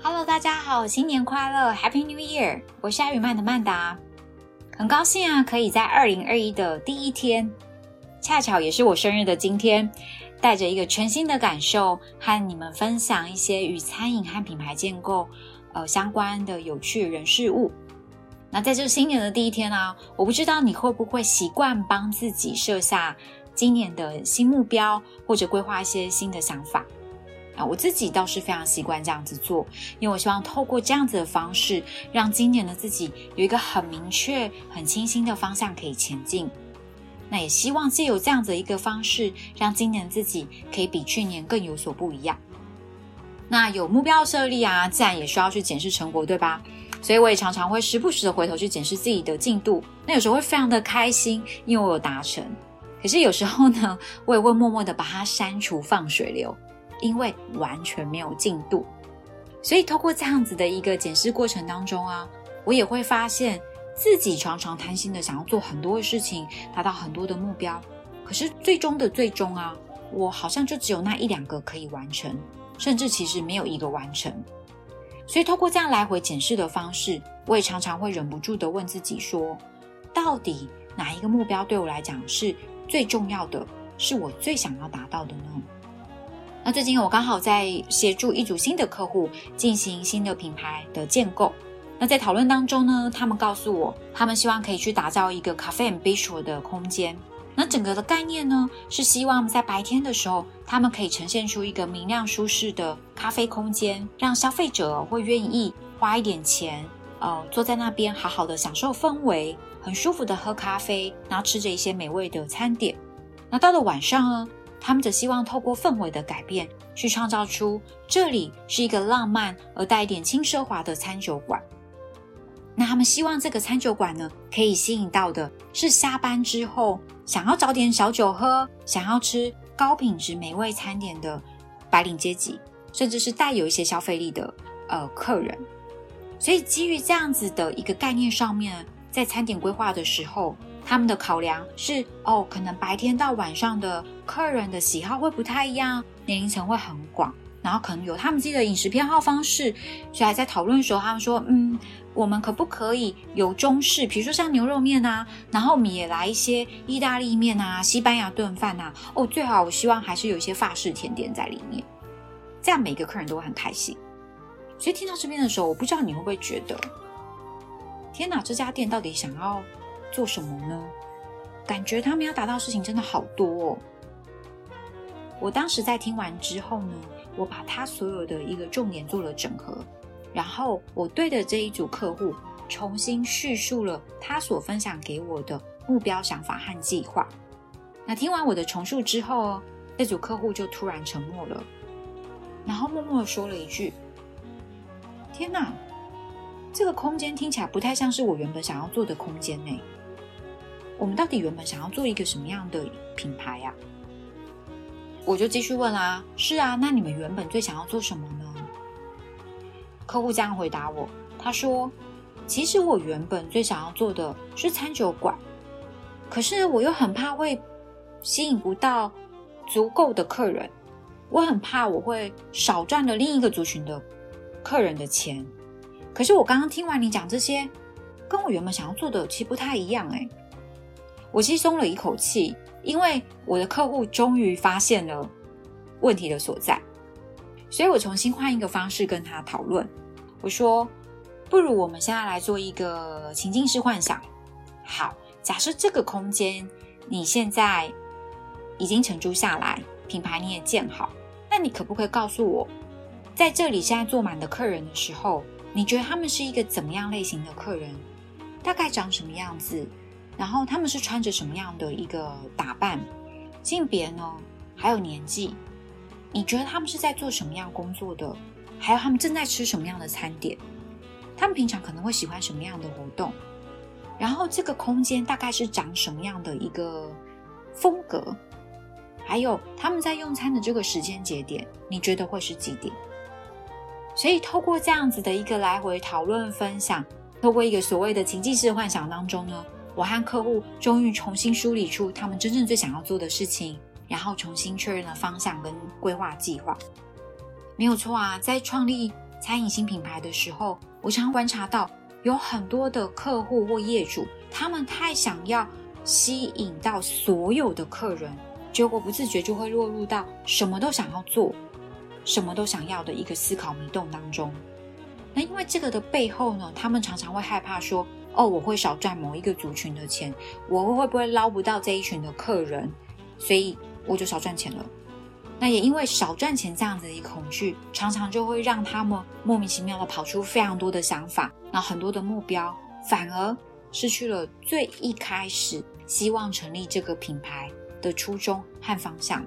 Hello，大家好，新年快乐，Happy New Year！我是艾宇曼的曼达，很高兴啊，可以在二零二一的第一天，恰巧也是我生日的今天，带着一个全新的感受，和你们分享一些与餐饮和品牌建构呃相关的有趣人事物。那在这新年的第一天呢、啊，我不知道你会不会习惯帮自己设下今年的新目标，或者规划一些新的想法。啊，我自己倒是非常习惯这样子做，因为我希望透过这样子的方式，让今年的自己有一个很明确、很清晰的方向可以前进。那也希望借由这样子一个方式，让今年自己可以比去年更有所不一样。那有目标设立啊，自然也需要去检视成果，对吧？所以我也常常会时不时的回头去检视自己的进度。那有时候会非常的开心，因为我有达成。可是有时候呢，我也会默默的把它删除、放水流。因为完全没有进度，所以透过这样子的一个检视过程当中啊，我也会发现自己常常贪心的想要做很多的事情，达到很多的目标，可是最终的最终啊，我好像就只有那一两个可以完成，甚至其实没有一个完成。所以透过这样来回检视的方式，我也常常会忍不住的问自己说，到底哪一个目标对我来讲是最重要的，是我最想要达到的呢？那最近我刚好在协助一组新的客户进行新的品牌的建构。那在讨论当中呢，他们告诉我，他们希望可以去打造一个 cafe and bistro 的空间。那整个的概念呢，是希望在白天的时候，他们可以呈现出一个明亮舒适的咖啡空间，让消费者会愿意花一点钱，呃，坐在那边好好的享受氛围，很舒服的喝咖啡，然后吃着一些美味的餐点。那到了晚上呢，他们则希望透过氛围的改变，去创造出这里是一个浪漫而带一点轻奢华的餐酒馆。那他们希望这个餐酒馆呢，可以吸引到的是下班之后想要找点小酒喝、想要吃高品质美味餐点的白领阶级，甚至是带有一些消费力的呃客人。所以基于这样子的一个概念上面，在餐点规划的时候。他们的考量是哦，可能白天到晚上的客人的喜好会不太一样，年龄层会很广，然后可能有他们自己的饮食偏好方式，所以还在讨论的时候，他们说，嗯，我们可不可以有中式，比如说像牛肉面啊，然后我们也来一些意大利面啊、西班牙炖饭啊，哦，最好我希望还是有一些法式甜点在里面，这样每个客人都会很开心。所以听到这边的时候，我不知道你会不会觉得，天哪，这家店到底想要做什么呢？感觉他们要达到的事情真的好多哦。我当时在听完之后呢，我把他所有的一个重点做了整合，然后我对着这一组客户重新叙述了他所分享给我的目标、想法和计划。那听完我的重述之后，这组客户就突然沉默了，然后默默的说了一句：“天哪，这个空间听起来不太像是我原本想要做的空间呢。”我们到底原本想要做一个什么样的品牌呀？我就继续问啦。是啊，那你们原本最想要做什么呢？客户这样回答我，他说：“其实我原本最想要做的是餐酒馆，可是我又很怕会吸引不到足够的客人，我很怕我会少赚了另一个族群的客人的钱。可是我刚刚听完你讲这些，跟我原本想要做的其实不太一样诶。”我其实松了一口气，因为我的客户终于发现了问题的所在，所以我重新换一个方式跟他讨论。我说：“不如我们现在来做一个情境式幻想。好，假设这个空间你现在已经承租下来，品牌你也建好，那你可不可以告诉我，在这里现在坐满的客人的时候，你觉得他们是一个怎么样类型的客人？大概长什么样子？”然后他们是穿着什么样的一个打扮？性别呢？还有年纪？你觉得他们是在做什么样工作的？还有他们正在吃什么样的餐点？他们平常可能会喜欢什么样的活动？然后这个空间大概是长什么样的一个风格？还有他们在用餐的这个时间节点，你觉得会是几点？所以透过这样子的一个来回讨论分享，透过一个所谓的情境式幻想当中呢，我和客户终于重新梳理出他们真正最想要做的事情，然后重新确认了方向跟规划计划。没有错啊，在创立餐饮新品牌的时候，我常观察到有很多的客户或业主，他们太想要吸引到所有的客人，结果不自觉就会落入到什么都想要做，什么都想要的一个思考迷洞当中。那因为这个的背后呢，他们常常会害怕说：“哦，我会少赚某一个族群的钱，我会不会捞不到这一群的客人？所以我就少赚钱了。”那也因为少赚钱这样子的一恐惧，常常就会让他们莫名其妙的跑出非常多的想法，那很多的目标，反而失去了最一开始希望成立这个品牌的初衷和方向。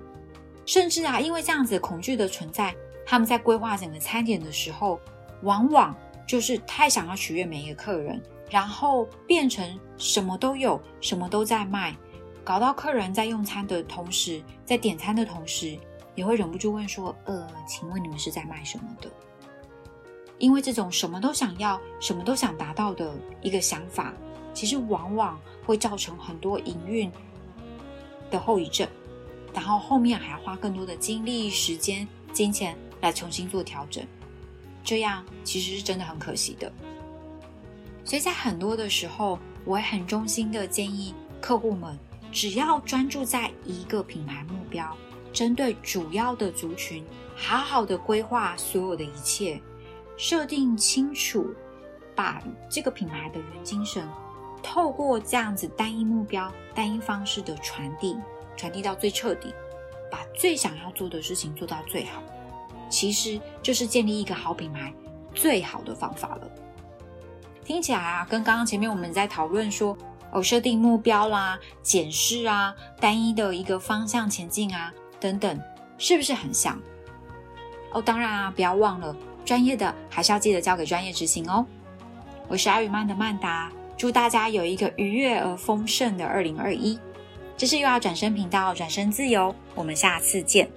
甚至啊，因为这样子恐惧的存在，他们在规划整个餐点的时候，往往就是太想要取悦每一个客人，然后变成什么都有，什么都在卖，搞到客人在用餐的同时，在点餐的同时。也会忍不住问说：“呃，请问你们是在卖什么的？”因为这种什么都想要、什么都想达到的一个想法，其实往往会造成很多营运的后遗症，然后后面还要花更多的精力、时间、金钱来重新做调整，这样其实是真的很可惜的。所以在很多的时候，我会很衷心的建议客户们，只要专注在一个品牌目标。针对主要的族群，好好的规划所有的一切，设定清楚，把这个品牌的原精神，透过这样子单一目标、单一方式的传递，传递到最彻底，把最想要做的事情做到最好，其实就是建立一个好品牌最好的方法了。听起来啊，跟刚刚前面我们在讨论说，哦，设定目标啦、检视啊、单一的一个方向前进啊。等等，是不是很像？哦，当然啊，不要忘了，专业的还是要记得交给专业执行哦。我是阿语曼的曼达，祝大家有一个愉悦而丰盛的二零二一。这是又要转身频道，转身自由，我们下次见。